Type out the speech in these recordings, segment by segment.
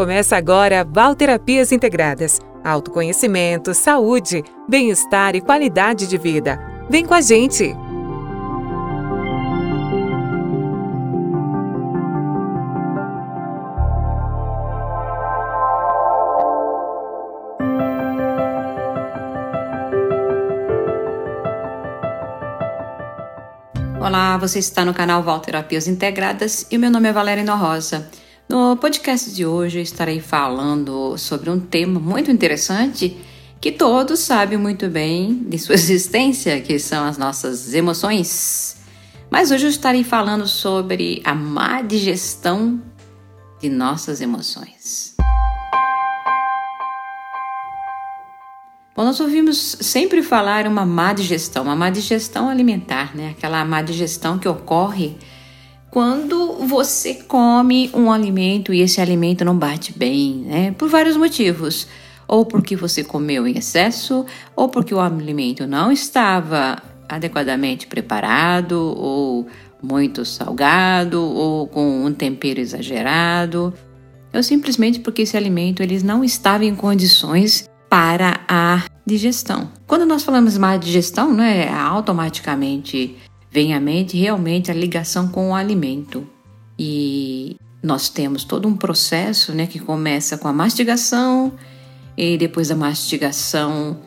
Começa agora Valterapias Integradas. Autoconhecimento, saúde, bem-estar e qualidade de vida. Vem com a gente! Olá, você está no canal Valterapias Integradas e o meu nome é Valéria Rosa. No podcast de hoje eu estarei falando sobre um tema muito interessante que todos sabem muito bem de sua existência, que são as nossas emoções. Mas hoje eu estarei falando sobre a má digestão de nossas emoções. Bom, nós ouvimos sempre falar uma má digestão, uma má digestão alimentar, né? Aquela má digestão que ocorre quando você come um alimento e esse alimento não bate bem, né? Por vários motivos. Ou porque você comeu em excesso, ou porque o alimento não estava adequadamente preparado, ou muito salgado, ou com um tempero exagerado, ou simplesmente porque esse alimento eles não estava em condições para a digestão. Quando nós falamos má digestão, não é automaticamente vem à mente realmente a ligação com o alimento. E nós temos todo um processo né, que começa com a mastigação, e depois da mastigação,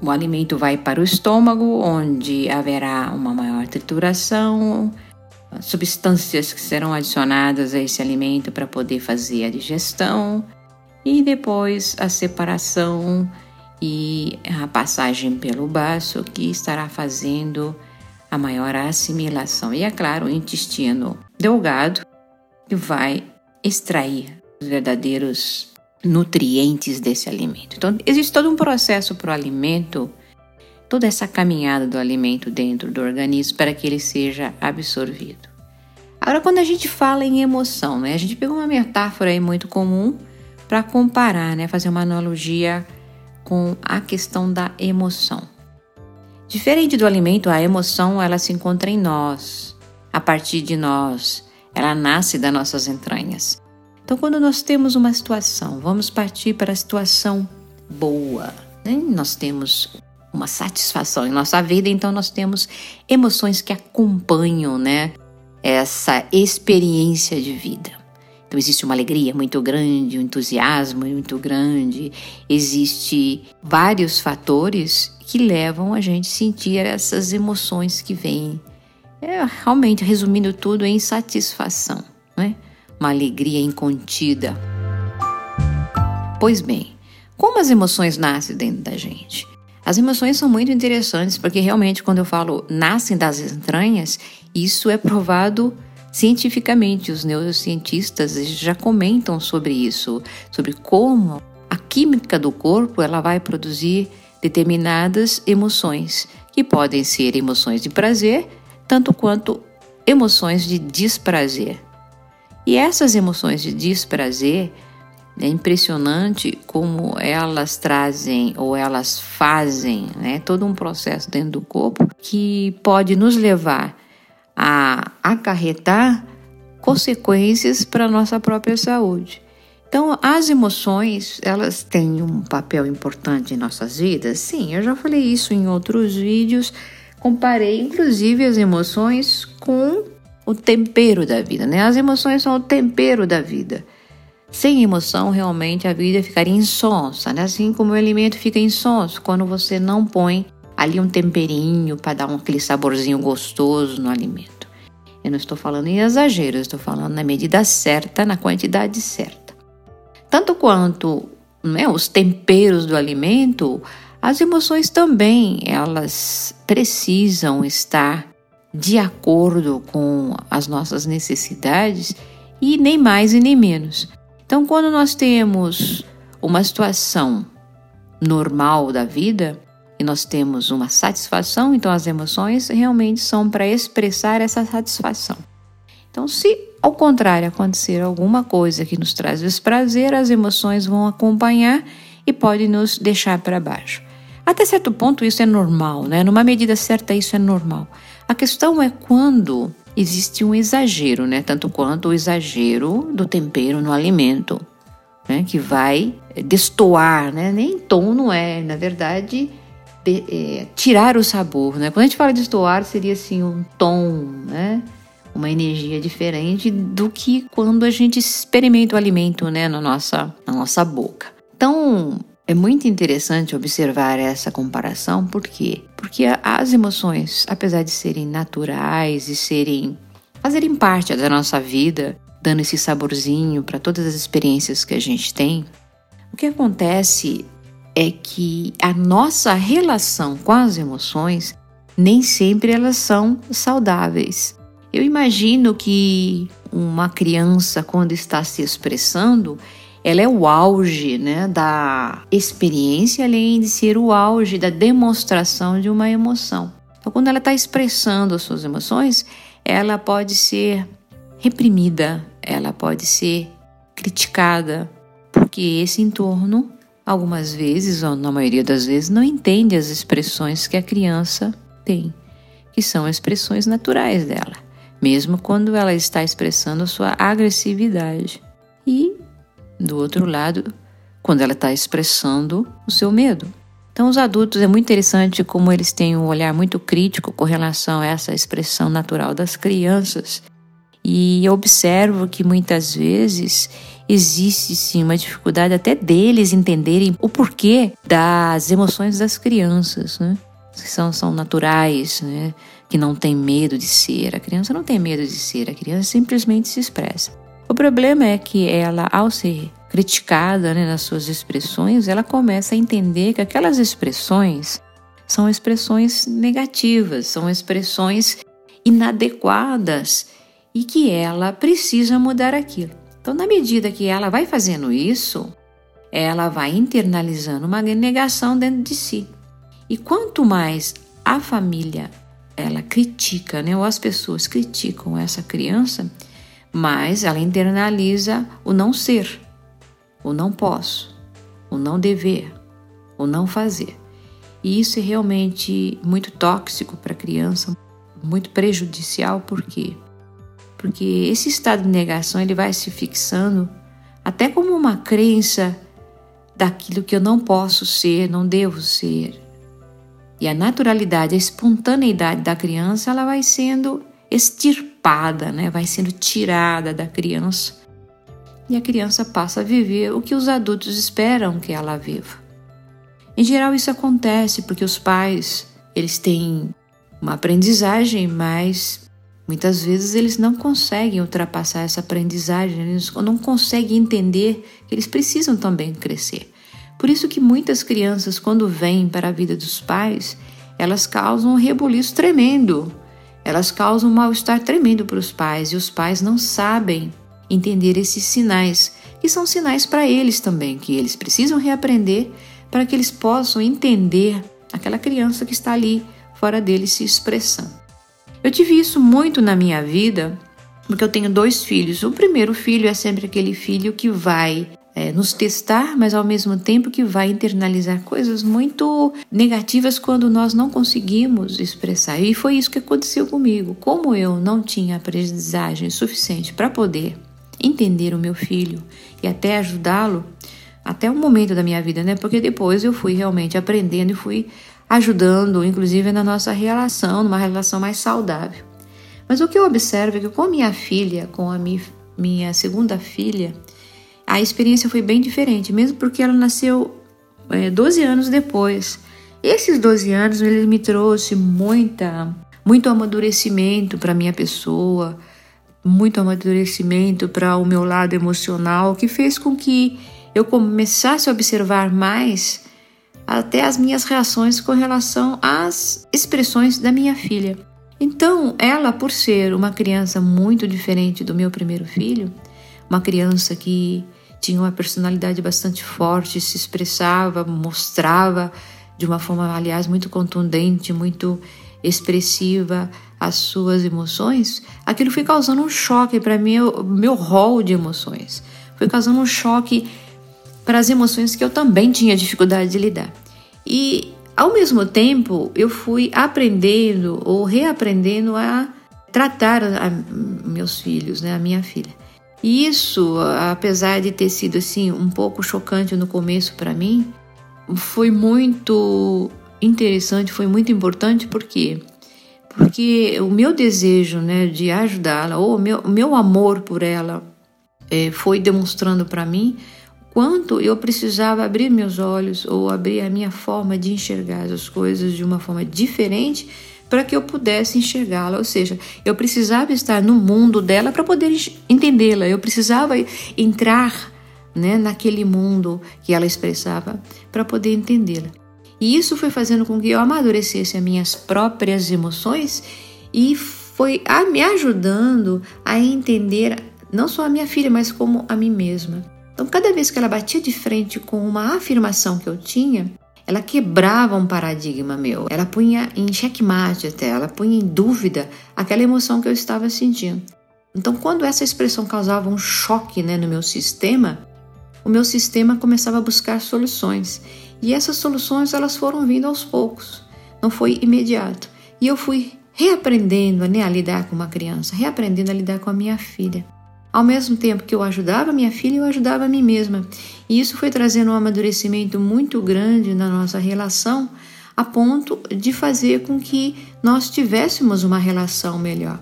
o alimento vai para o estômago, onde haverá uma maior trituração, substâncias que serão adicionadas a esse alimento para poder fazer a digestão, e depois a separação e a passagem pelo baço que estará fazendo a maior assimilação. E é claro, o intestino delgado que vai extrair os verdadeiros nutrientes desse alimento. Então, existe todo um processo para o alimento, toda essa caminhada do alimento dentro do organismo para que ele seja absorvido. Agora, quando a gente fala em emoção, né, a gente pegou uma metáfora aí muito comum para comparar, né, fazer uma analogia com a questão da emoção. Diferente do alimento, a emoção ela se encontra em nós, a partir de nós, ela nasce das nossas entranhas. Então, quando nós temos uma situação, vamos partir para a situação boa. Né? Nós temos uma satisfação em nossa vida, então nós temos emoções que acompanham, né, essa experiência de vida. Então existe uma alegria muito grande, um entusiasmo muito grande, existe vários fatores que levam a gente a sentir essas emoções que vêm. É, realmente, resumindo tudo, é insatisfação, né? uma alegria incontida. Pois bem, como as emoções nascem dentro da gente? As emoções são muito interessantes porque realmente, quando eu falo nascem das entranhas, isso é provado cientificamente. Os neurocientistas já comentam sobre isso, sobre como a química do corpo ela vai produzir determinadas emoções, que podem ser emoções de prazer, tanto quanto emoções de desprazer. E essas emoções de desprazer, é impressionante como elas trazem ou elas fazem né, todo um processo dentro do corpo que pode nos levar a acarretar consequências para a nossa própria saúde. Então, as emoções, elas têm um papel importante em nossas vidas? Sim, eu já falei isso em outros vídeos. Comparei, inclusive, as emoções com o tempero da vida, né? As emoções são o tempero da vida. Sem emoção, realmente, a vida ficaria insonsa, né? Assim como o alimento fica insonso quando você não põe ali um temperinho para dar um, aquele saborzinho gostoso no alimento. Eu não estou falando em exagero, eu estou falando na medida certa, na quantidade certa. Tanto quanto né, os temperos do alimento, as emoções também elas precisam estar de acordo com as nossas necessidades e nem mais e nem menos. Então, quando nós temos uma situação normal da vida e nós temos uma satisfação, então as emoções realmente são para expressar essa satisfação. Então, se ao contrário, acontecer alguma coisa que nos traz desprazer, as emoções vão acompanhar e pode nos deixar para baixo. Até certo ponto isso é normal, né? Numa medida certa isso é normal. A questão é quando existe um exagero, né? Tanto quanto o exagero do tempero no alimento. né, que vai destoar, né? Nem tom não é, na verdade, de, é, tirar o sabor, né? Quando a gente fala de destoar, seria assim um tom, né? Uma energia diferente do que quando a gente experimenta o alimento, né, na nossa, na nossa boca. Então, é muito interessante observar essa comparação, por quê? Porque as emoções, apesar de serem naturais e serem fazerem parte da nossa vida, dando esse saborzinho para todas as experiências que a gente tem, o que acontece é que a nossa relação com as emoções nem sempre elas são saudáveis. Eu imagino que uma criança quando está se expressando, ela é o auge né, da experiência, além de ser o auge da demonstração de uma emoção. Então, quando ela está expressando as suas emoções, ela pode ser reprimida, ela pode ser criticada, porque esse entorno, algumas vezes, ou na maioria das vezes, não entende as expressões que a criança tem, que são expressões naturais dela, mesmo quando ela está expressando sua agressividade. E, do outro lado, quando ela está expressando o seu medo. Então, os adultos é muito interessante como eles têm um olhar muito crítico com relação a essa expressão natural das crianças e eu observo que muitas vezes existe sim uma dificuldade até deles entenderem o porquê das emoções das crianças, né? Que são, são naturais, né? Que não tem medo de ser. A criança não tem medo de ser, a criança simplesmente se expressa. O problema é que ela, ao ser criticada né, nas suas expressões, ela começa a entender que aquelas expressões são expressões negativas, são expressões inadequadas e que ela precisa mudar aquilo. Então, na medida que ela vai fazendo isso, ela vai internalizando uma negação dentro de si. E quanto mais a família ela critica, né, ou as pessoas criticam essa criança, mais ela internaliza o não ser, o não posso, o não dever, o não fazer. E isso é realmente muito tóxico para a criança, muito prejudicial, quê? porque esse estado de negação ele vai se fixando até como uma crença daquilo que eu não posso ser, não devo ser. E a naturalidade, a espontaneidade da criança, ela vai sendo extirpada, né? vai sendo tirada da criança. E a criança passa a viver o que os adultos esperam que ela viva. Em geral isso acontece porque os pais, eles têm uma aprendizagem mais Muitas vezes eles não conseguem ultrapassar essa aprendizagem, eles não conseguem entender que eles precisam também crescer. Por isso que muitas crianças, quando vêm para a vida dos pais, elas causam um rebuliço tremendo. Elas causam um mal-estar tremendo para os pais e os pais não sabem entender esses sinais, que são sinais para eles também, que eles precisam reaprender para que eles possam entender aquela criança que está ali fora deles se expressando. Eu tive isso muito na minha vida, porque eu tenho dois filhos. O primeiro filho é sempre aquele filho que vai é, nos testar, mas ao mesmo tempo que vai internalizar coisas muito negativas quando nós não conseguimos expressar. E foi isso que aconteceu comigo. Como eu não tinha aprendizagem suficiente para poder entender o meu filho e até ajudá-lo, até o momento da minha vida, né? Porque depois eu fui realmente aprendendo e fui ajudando, inclusive na nossa relação, numa relação mais saudável. Mas o que eu observo é que com minha filha, com a minha, minha segunda filha, a experiência foi bem diferente, mesmo porque ela nasceu é, 12 anos depois. Esses 12 anos ele me trouxe muita, muito amadurecimento para minha pessoa, muito amadurecimento para o meu lado emocional, que fez com que eu começasse a observar mais até as minhas reações com relação às expressões da minha filha. Então, ela, por ser uma criança muito diferente do meu primeiro filho, uma criança que tinha uma personalidade bastante forte, se expressava, mostrava de uma forma, aliás, muito contundente, muito expressiva as suas emoções, aquilo foi causando um choque para mim, meu rol de emoções. Foi causando um choque para as emoções que eu também tinha dificuldade de lidar. E ao mesmo tempo eu fui aprendendo ou reaprendendo a tratar a meus filhos, né, a minha filha. E isso, apesar de ter sido assim um pouco chocante no começo para mim, foi muito interessante, foi muito importante porque porque o meu desejo, né, de ajudá-la ou o meu, meu amor por ela é, foi demonstrando para mim quanto eu precisava abrir meus olhos ou abrir a minha forma de enxergar as coisas de uma forma diferente para que eu pudesse enxergá-la. Ou seja, eu precisava estar no mundo dela para poder entendê-la. Eu precisava entrar né, naquele mundo que ela expressava para poder entendê-la. E isso foi fazendo com que eu amadurecesse as minhas próprias emoções e foi a, me ajudando a entender não só a minha filha, mas como a mim mesma. Então, cada vez que ela batia de frente com uma afirmação que eu tinha, ela quebrava um paradigma meu, ela punha em xeque-mate até, ela punha em dúvida aquela emoção que eu estava sentindo. Então, quando essa expressão causava um choque né, no meu sistema, o meu sistema começava a buscar soluções. E essas soluções elas foram vindo aos poucos, não foi imediato. E eu fui reaprendendo né, a lidar com uma criança, reaprendendo a lidar com a minha filha. Ao mesmo tempo que eu ajudava minha filha, eu ajudava a mim mesma. E isso foi trazendo um amadurecimento muito grande na nossa relação, a ponto de fazer com que nós tivéssemos uma relação melhor.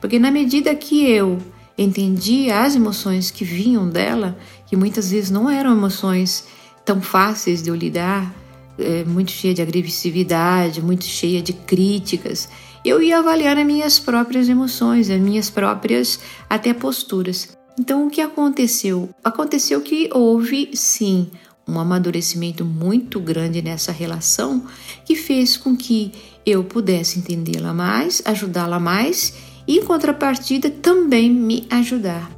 Porque na medida que eu entendia as emoções que vinham dela, que muitas vezes não eram emoções tão fáceis de eu lidar, é, muito cheia de agressividade, muito cheia de críticas, eu ia avaliar as minhas próprias emoções, as minhas próprias até posturas. Então, o que aconteceu? Aconteceu que houve sim um amadurecimento muito grande nessa relação que fez com que eu pudesse entendê-la mais, ajudá-la mais e, em contrapartida, também me ajudar.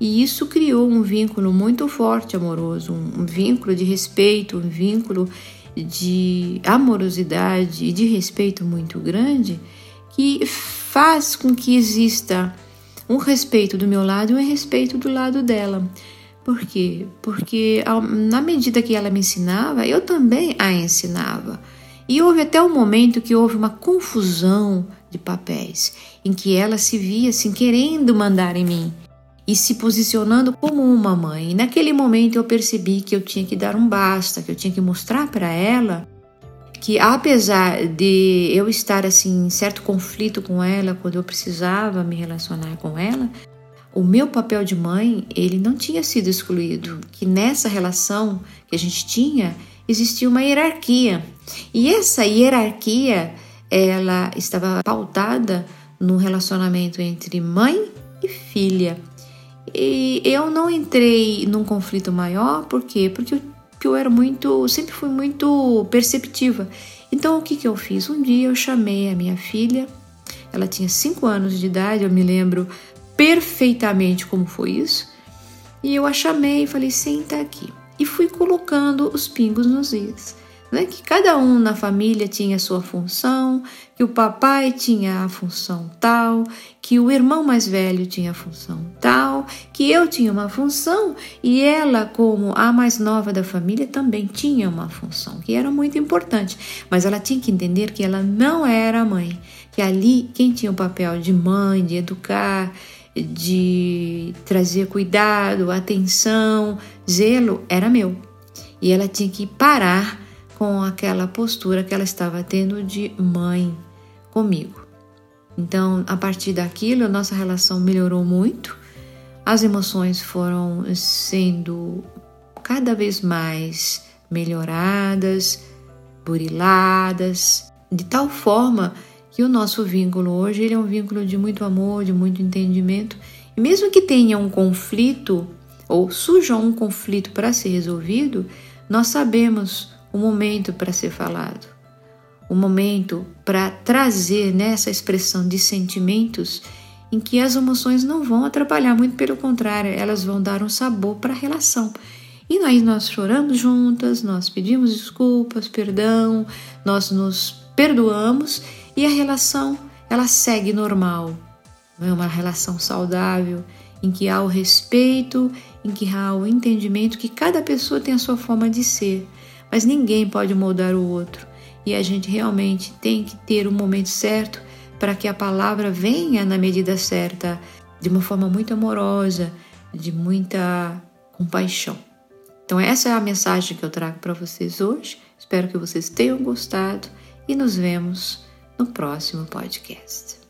E isso criou um vínculo muito forte, amoroso, um, vínculo de respeito, um vínculo de amorosidade e de respeito muito grande que faz com que exista um respeito do meu lado e um respeito do lado dela. Por quê? Porque na medida que ela me ensinava, eu também a ensinava. E houve até um momento que houve uma confusão de papéis, em que ela se via assim querendo mandar em mim e se posicionando como uma mãe. E naquele momento eu percebi que eu tinha que dar um basta, que eu tinha que mostrar para ela que apesar de eu estar assim em certo conflito com ela quando eu precisava me relacionar com ela, o meu papel de mãe, ele não tinha sido excluído, que nessa relação que a gente tinha, existia uma hierarquia. E essa hierarquia, ela estava pautada no relacionamento entre mãe e filha. E eu não entrei num conflito maior, por quê? Porque eu que eu era muito, sempre fui muito perceptiva. Então o que, que eu fiz? Um dia eu chamei a minha filha, ela tinha 5 anos de idade, eu me lembro perfeitamente como foi isso, e eu a chamei e falei: senta aqui. E fui colocando os pingos nos is né? que cada um na família tinha sua função, que o papai tinha a função tal, que o irmão mais velho tinha função tal, que eu tinha uma função e ela, como a mais nova da família, também tinha uma função, que era muito importante. Mas ela tinha que entender que ela não era a mãe, que ali quem tinha o papel de mãe, de educar, de trazer cuidado, atenção, zelo, era meu. E ela tinha que parar com aquela postura que ela estava tendo de mãe comigo. Então, a partir daquilo, a nossa relação melhorou muito, as emoções foram sendo cada vez mais melhoradas, buriladas, de tal forma que o nosso vínculo hoje ele é um vínculo de muito amor, de muito entendimento. E mesmo que tenha um conflito ou surja um conflito para ser resolvido, nós sabemos o momento para ser falado, o momento para trazer nessa expressão de sentimentos em que as emoções não vão atrapalhar, muito pelo contrário, elas vão dar um sabor para a relação. E aí nós choramos juntas, nós pedimos desculpas, perdão, nós nos perdoamos e a relação ela segue normal. É uma relação saudável em que há o respeito, em que há o entendimento que cada pessoa tem a sua forma de ser mas ninguém pode moldar o outro. E a gente realmente tem que ter o momento certo para que a palavra venha na medida certa, de uma forma muito amorosa, de muita compaixão. Então, essa é a mensagem que eu trago para vocês hoje. Espero que vocês tenham gostado e nos vemos no próximo podcast.